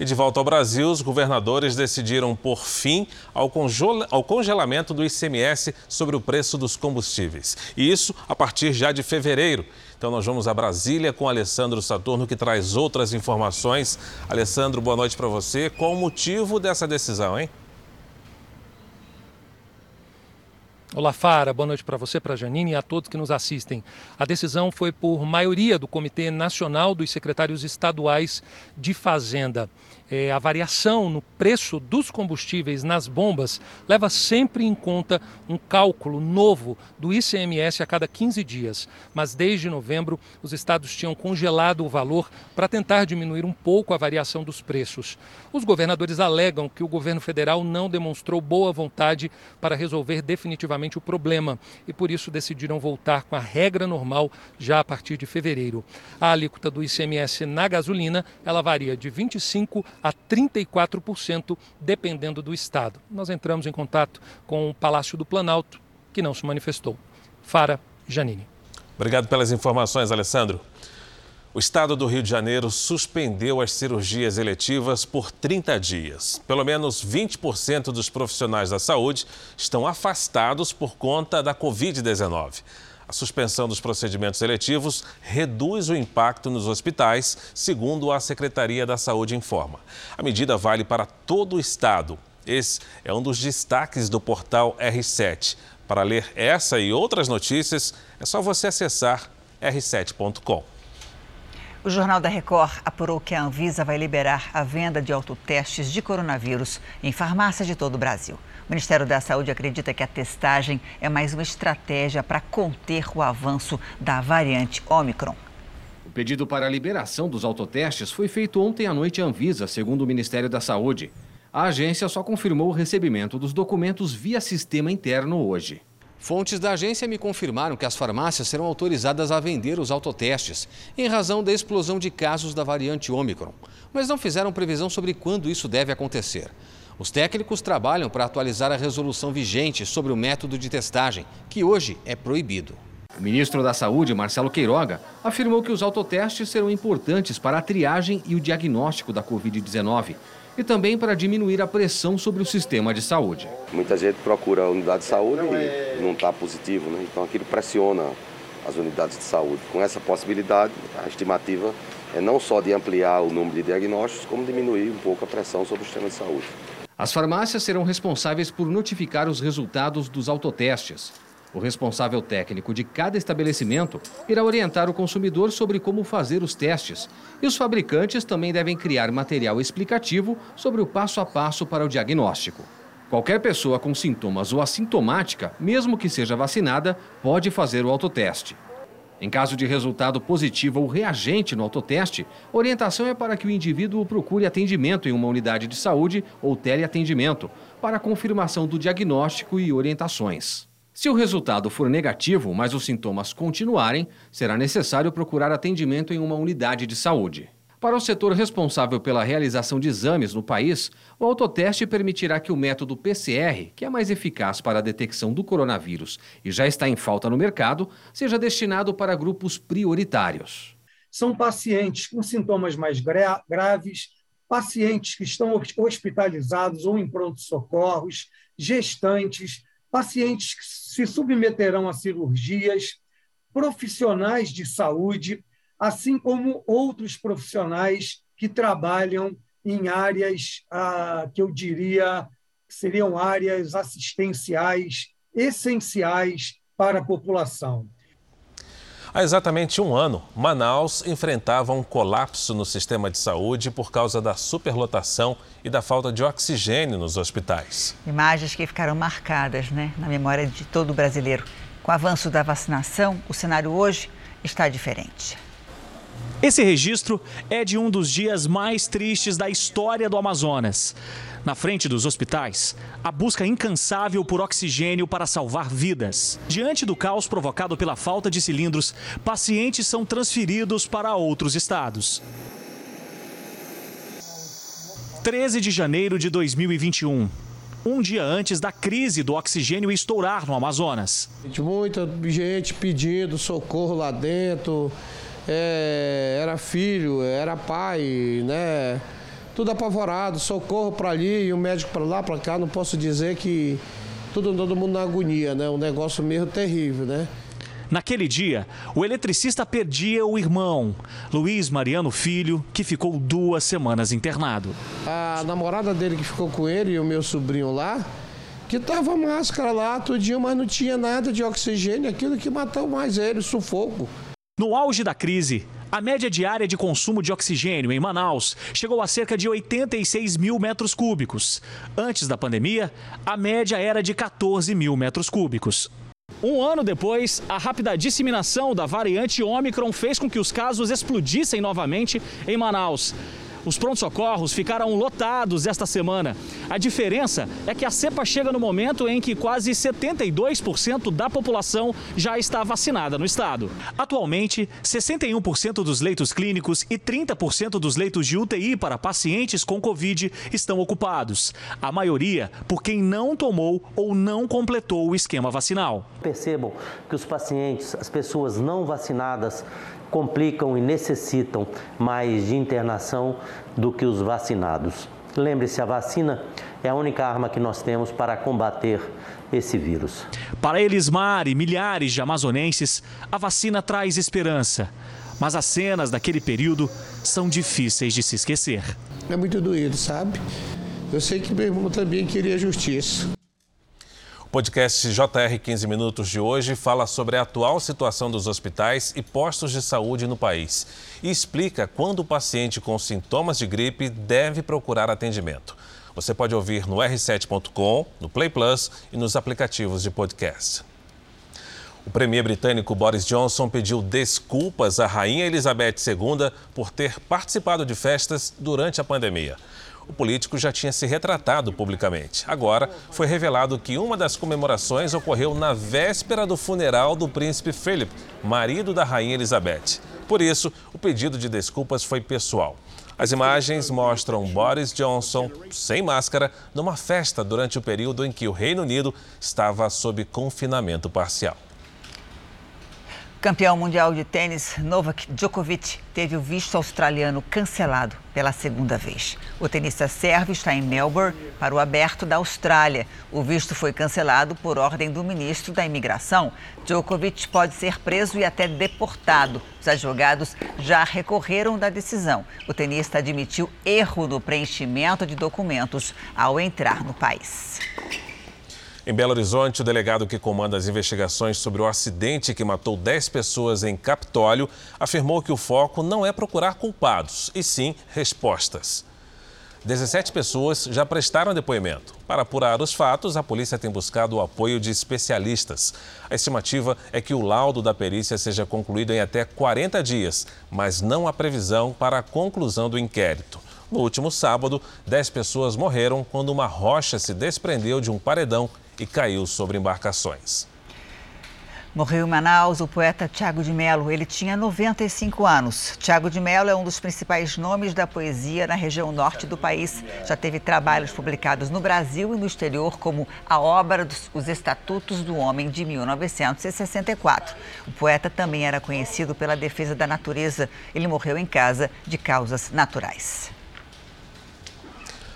E de volta ao Brasil, os governadores decidiram por fim ao, congelamento do ICMS sobre o preço dos combustíveis. E isso a partir já de fevereiro. Então nós vamos a Brasília com Alessandro Saturno, que traz outras informações. Alessandro, boa noite para você. Qual o motivo dessa decisão, hein? Olá, Fara. Boa noite para você, para Janine e a todos que nos assistem. A decisão foi por maioria do Comitê Nacional dos Secretários Estaduais de Fazenda é, a variação no preço dos combustíveis nas bombas leva sempre em conta um cálculo novo do ICMS a cada 15 dias. Mas desde novembro, os estados tinham congelado o valor para tentar diminuir um pouco a variação dos preços. Os governadores alegam que o governo federal não demonstrou boa vontade para resolver definitivamente o problema e por isso decidiram voltar com a regra normal já a partir de fevereiro. A alíquota do ICMS na gasolina ela varia de 25 a 34%, dependendo do estado. Nós entramos em contato com o Palácio do Planalto, que não se manifestou. Fara Janine. Obrigado pelas informações, Alessandro. O estado do Rio de Janeiro suspendeu as cirurgias eletivas por 30 dias. Pelo menos 20% dos profissionais da saúde estão afastados por conta da Covid-19. A suspensão dos procedimentos eletivos reduz o impacto nos hospitais, segundo a Secretaria da Saúde informa. A medida vale para todo o estado. Esse é um dos destaques do portal R7. Para ler essa e outras notícias, é só você acessar r7.com. O Jornal da Record apurou que a Anvisa vai liberar a venda de autotestes de coronavírus em farmácias de todo o Brasil. O Ministério da Saúde acredita que a testagem é mais uma estratégia para conter o avanço da variante Omicron. O pedido para a liberação dos autotestes foi feito ontem à noite à Anvisa, segundo o Ministério da Saúde. A agência só confirmou o recebimento dos documentos via sistema interno hoje. Fontes da agência me confirmaram que as farmácias serão autorizadas a vender os autotestes, em razão da explosão de casos da variante Ômicron, mas não fizeram previsão sobre quando isso deve acontecer. Os técnicos trabalham para atualizar a resolução vigente sobre o método de testagem, que hoje é proibido. O ministro da Saúde, Marcelo Queiroga, afirmou que os autotestes serão importantes para a triagem e o diagnóstico da Covid-19 e também para diminuir a pressão sobre o sistema de saúde. Muita gente procura a unidade de saúde e não está positivo, né? então aquilo pressiona as unidades de saúde. Com essa possibilidade, a estimativa é não só de ampliar o número de diagnósticos, como diminuir um pouco a pressão sobre o sistema de saúde. As farmácias serão responsáveis por notificar os resultados dos autotestes. O responsável técnico de cada estabelecimento irá orientar o consumidor sobre como fazer os testes. E os fabricantes também devem criar material explicativo sobre o passo a passo para o diagnóstico. Qualquer pessoa com sintomas ou assintomática, mesmo que seja vacinada, pode fazer o autoteste. Em caso de resultado positivo ou reagente no autoteste, orientação é para que o indivíduo procure atendimento em uma unidade de saúde ou teleatendimento para confirmação do diagnóstico e orientações. Se o resultado for negativo, mas os sintomas continuarem, será necessário procurar atendimento em uma unidade de saúde. Para o setor responsável pela realização de exames no país, o autoteste permitirá que o método PCR, que é mais eficaz para a detecção do coronavírus e já está em falta no mercado, seja destinado para grupos prioritários. São pacientes com sintomas mais gra graves, pacientes que estão hospitalizados ou em pronto-socorros, gestantes, pacientes que se submeterão a cirurgias, profissionais de saúde, assim como outros profissionais que trabalham em áreas ah, que eu diria seriam áreas assistenciais essenciais para a população. Há exatamente um ano, Manaus enfrentava um colapso no sistema de saúde por causa da superlotação e da falta de oxigênio nos hospitais. Imagens que ficaram marcadas né, na memória de todo brasileiro. Com o avanço da vacinação, o cenário hoje está diferente. Esse registro é de um dos dias mais tristes da história do Amazonas. Na frente dos hospitais, a busca incansável por oxigênio para salvar vidas. Diante do caos provocado pela falta de cilindros, pacientes são transferidos para outros estados. 13 de janeiro de 2021 um dia antes da crise do oxigênio estourar no Amazonas. Muita gente pedindo socorro lá dentro, é, era filho, era pai, né? tudo apavorado, socorro para ali e o médico para lá, para cá, não posso dizer que tudo, todo mundo na agonia, né? Um negócio mesmo terrível, né? Naquele dia, o eletricista perdia o irmão, Luiz Mariano Filho, que ficou duas semanas internado. A namorada dele que ficou com ele e o meu sobrinho lá, que tava máscara lá tudinho, mas não tinha nada de oxigênio, aquilo que matou mais ele, sufoco. No auge da crise, a média diária de consumo de oxigênio em Manaus chegou a cerca de 86 mil metros cúbicos. Antes da pandemia, a média era de 14 mil metros cúbicos. Um ano depois, a rápida disseminação da variante Omicron fez com que os casos explodissem novamente em Manaus. Os prontos-socorros ficaram lotados esta semana. A diferença é que a cepa chega no momento em que quase 72% da população já está vacinada no estado. Atualmente, 61% dos leitos clínicos e 30% dos leitos de UTI para pacientes com Covid estão ocupados. A maioria por quem não tomou ou não completou o esquema vacinal. Percebam que os pacientes, as pessoas não vacinadas, complicam e necessitam mais de internação do que os vacinados. Lembre-se, a vacina é a única arma que nós temos para combater esse vírus. Para Elismar e milhares de amazonenses, a vacina traz esperança. Mas as cenas daquele período são difíceis de se esquecer. É muito doído, sabe? Eu sei que meu irmão também queria justiça. Podcast JR 15 Minutos de hoje fala sobre a atual situação dos hospitais e postos de saúde no país e explica quando o paciente com sintomas de gripe deve procurar atendimento. Você pode ouvir no r7.com, no Play Plus e nos aplicativos de podcast. O premier britânico Boris Johnson pediu desculpas à rainha Elizabeth II por ter participado de festas durante a pandemia. O político já tinha se retratado publicamente. Agora, foi revelado que uma das comemorações ocorreu na véspera do funeral do príncipe Philip, marido da rainha Elizabeth. Por isso, o pedido de desculpas foi pessoal. As imagens mostram Boris Johnson sem máscara numa festa durante o período em que o Reino Unido estava sob confinamento parcial. Campeão mundial de tênis, Novak Djokovic teve o visto australiano cancelado pela segunda vez. O tenista sérvio está em Melbourne para o aberto da Austrália. O visto foi cancelado por ordem do ministro da Imigração. Djokovic pode ser preso e até deportado. Os advogados já recorreram da decisão. O tenista admitiu erro no preenchimento de documentos ao entrar no país. Em Belo Horizonte, o delegado que comanda as investigações sobre o acidente que matou 10 pessoas em Capitólio afirmou que o foco não é procurar culpados, e sim respostas. 17 pessoas já prestaram depoimento. Para apurar os fatos, a polícia tem buscado o apoio de especialistas. A estimativa é que o laudo da perícia seja concluído em até 40 dias, mas não há previsão para a conclusão do inquérito. No último sábado, 10 pessoas morreram quando uma rocha se desprendeu de um paredão e caiu sobre embarcações. Morreu em Manaus o poeta Tiago de Mello. Ele tinha 95 anos. Tiago de Mello é um dos principais nomes da poesia na região norte do país. Já teve trabalhos publicados no Brasil e no exterior, como a obra dos Os Estatutos do Homem, de 1964. O poeta também era conhecido pela defesa da natureza. Ele morreu em casa de causas naturais.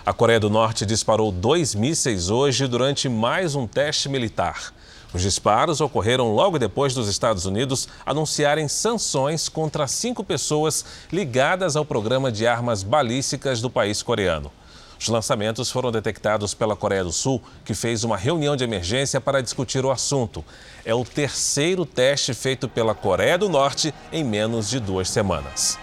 A Coreia do Norte disparou dois mísseis hoje durante mais um teste militar. Os disparos ocorreram logo depois dos Estados Unidos anunciarem sanções contra cinco pessoas ligadas ao programa de armas balísticas do país coreano. Os lançamentos foram detectados pela Coreia do Sul, que fez uma reunião de emergência para discutir o assunto. É o terceiro teste feito pela Coreia do Norte em menos de duas semanas.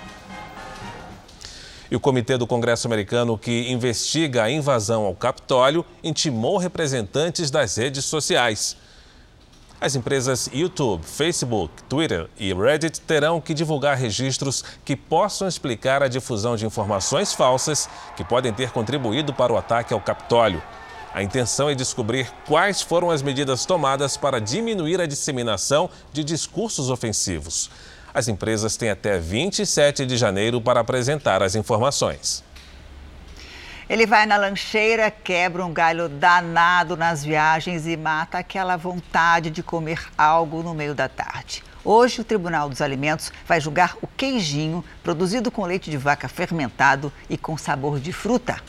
E o Comitê do Congresso Americano, que investiga a invasão ao Capitólio, intimou representantes das redes sociais. As empresas YouTube, Facebook, Twitter e Reddit terão que divulgar registros que possam explicar a difusão de informações falsas que podem ter contribuído para o ataque ao Capitólio. A intenção é descobrir quais foram as medidas tomadas para diminuir a disseminação de discursos ofensivos. As empresas têm até 27 de janeiro para apresentar as informações. Ele vai na lancheira, quebra um galho danado nas viagens e mata aquela vontade de comer algo no meio da tarde. Hoje, o Tribunal dos Alimentos vai julgar o queijinho produzido com leite de vaca fermentado e com sabor de fruta.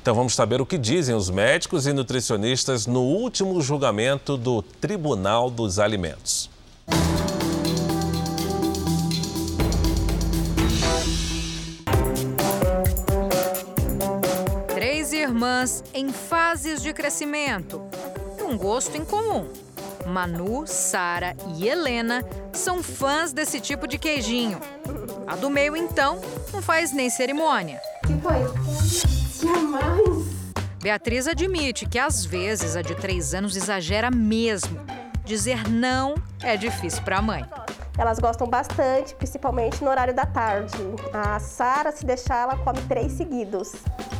Então vamos saber o que dizem os médicos e nutricionistas no último julgamento do Tribunal dos Alimentos. Irmãs em fases de crescimento, um gosto em comum. Manu, Sara e Helena são fãs desse tipo de queijinho. A do meio, então, não faz nem cerimônia. Que foi? Beatriz admite que às vezes a de três anos exagera mesmo. Dizer não é difícil para a mãe. Elas gostam bastante, principalmente no horário da tarde. A Sara, se deixar, ela come três seguidos.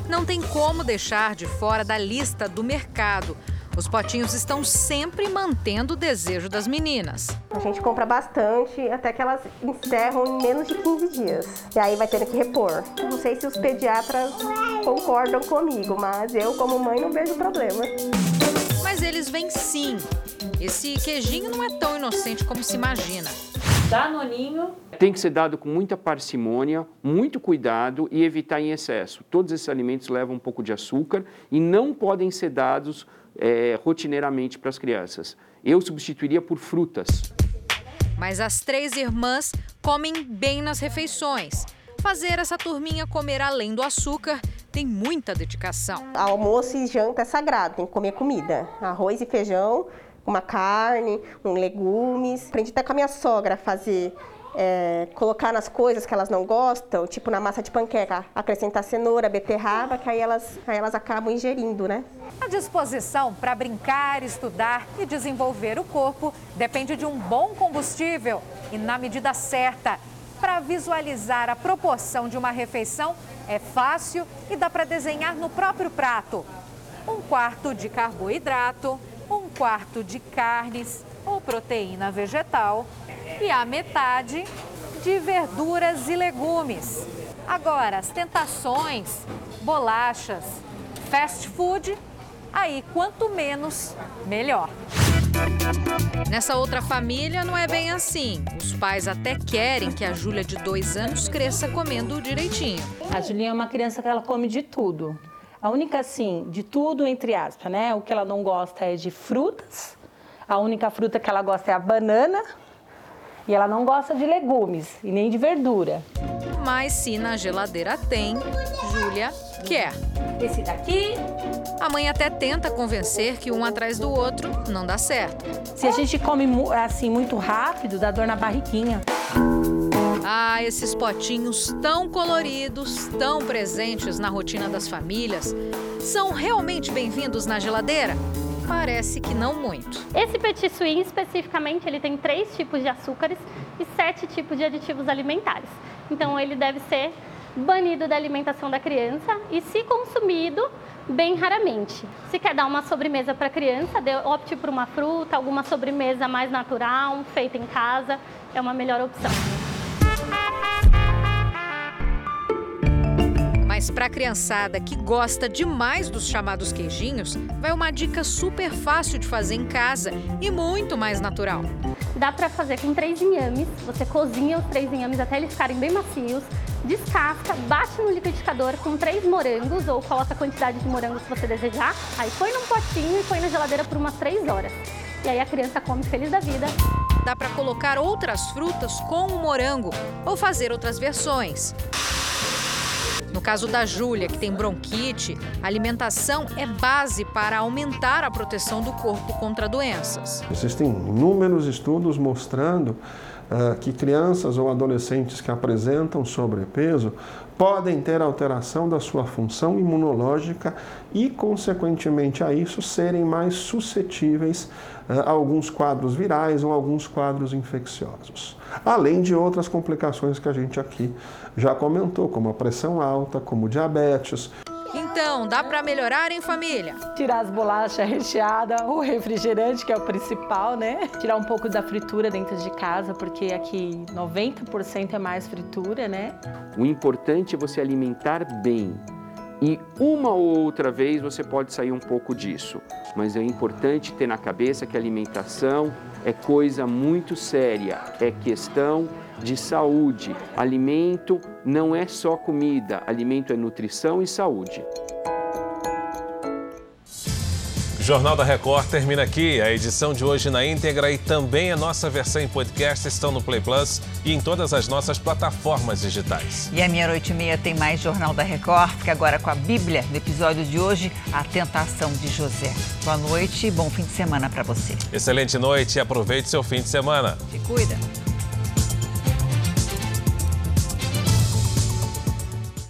Não tem como deixar de fora da lista do mercado. Os potinhos estão sempre mantendo o desejo das meninas. A gente compra bastante, até que elas encerram em menos de 15 dias. E aí vai tendo que repor. Não sei se os pediatras concordam comigo, mas eu, como mãe, não vejo problema. Mas eles vêm sim. Esse queijinho não é tão inocente como se imagina. Danoninho. Tem que ser dado com muita parcimônia, muito cuidado e evitar em excesso. Todos esses alimentos levam um pouco de açúcar e não podem ser dados é, rotineiramente para as crianças. Eu substituiria por frutas. Mas as três irmãs comem bem nas refeições. Fazer essa turminha comer além do açúcar tem muita dedicação. Almoço e janta é sagrado, tem que comer comida. Arroz e feijão, uma carne, um legumes. Aprendi até com a minha sogra a fazer é, colocar nas coisas que elas não gostam, tipo na massa de panqueca, acrescentar cenoura, beterraba, que aí elas, aí elas acabam ingerindo, né? A disposição para brincar, estudar e desenvolver o corpo depende de um bom combustível e na medida certa. Para visualizar a proporção de uma refeição é fácil e dá para desenhar no próprio prato. Um quarto de carboidrato, um quarto de carnes ou proteína vegetal e a metade de verduras e legumes. Agora, as tentações, bolachas, fast food, aí quanto menos, melhor. Nessa outra família não é bem assim. Os pais até querem que a Júlia de dois anos cresça comendo direitinho. A Julinha é uma criança que ela come de tudo. A única, assim, de tudo, entre aspas, né? O que ela não gosta é de frutas. A única fruta que ela gosta é a banana. E ela não gosta de legumes e nem de verdura. Mas se na geladeira tem, Júlia quer. Esse daqui. A mãe até tenta convencer que um atrás do outro não dá certo. Se a gente come assim muito rápido, dá dor na barriguinha. Ah, esses potinhos tão coloridos, tão presentes na rotina das famílias, são realmente bem-vindos na geladeira? Parece que não muito. Esse petit suin, especificamente, ele tem três tipos de açúcares e sete tipos de aditivos alimentares. Então, ele deve ser banido da alimentação da criança e, se consumido, bem raramente. Se quer dar uma sobremesa para a criança, opte por uma fruta, alguma sobremesa mais natural, feita em casa, é uma melhor opção. Mas para a criançada que gosta demais dos chamados queijinhos, vai uma dica super fácil de fazer em casa e muito mais natural. Dá para fazer com três inhames. Você cozinha os três inhames até eles ficarem bem macios, descasca, bate no liquidificador com três morangos ou coloca a quantidade de morangos que você desejar. Aí põe num potinho e põe na geladeira por umas três horas. E aí a criança come feliz da vida. Dá para colocar outras frutas com o morango ou fazer outras versões. No caso da Júlia, que tem bronquite, a alimentação é base para aumentar a proteção do corpo contra doenças. Existem inúmeros estudos mostrando que crianças ou adolescentes que apresentam sobrepeso podem ter alteração da sua função imunológica e, consequentemente a isso, serem mais suscetíveis a alguns quadros virais ou alguns quadros infecciosos. Além de outras complicações que a gente aqui já comentou, como a pressão alta, como diabetes. Então, dá para melhorar em família? Tirar as bolachas recheadas, o refrigerante, que é o principal, né? Tirar um pouco da fritura dentro de casa, porque aqui 90% é mais fritura, né? O importante é você alimentar bem. E uma ou outra vez você pode sair um pouco disso, mas é importante ter na cabeça que a alimentação é coisa muito séria, é questão de saúde. Alimento não é só comida, alimento é nutrição e saúde. Jornal da Record termina aqui. A edição de hoje na íntegra e também a nossa versão em podcast estão no Play Plus e em todas as nossas plataformas digitais. E a meia-noite e meia tem mais Jornal da Record. Fica agora com a Bíblia, no episódio de hoje, A Tentação de José. Boa noite e bom fim de semana para você. Excelente noite e aproveite seu fim de semana. Se cuida.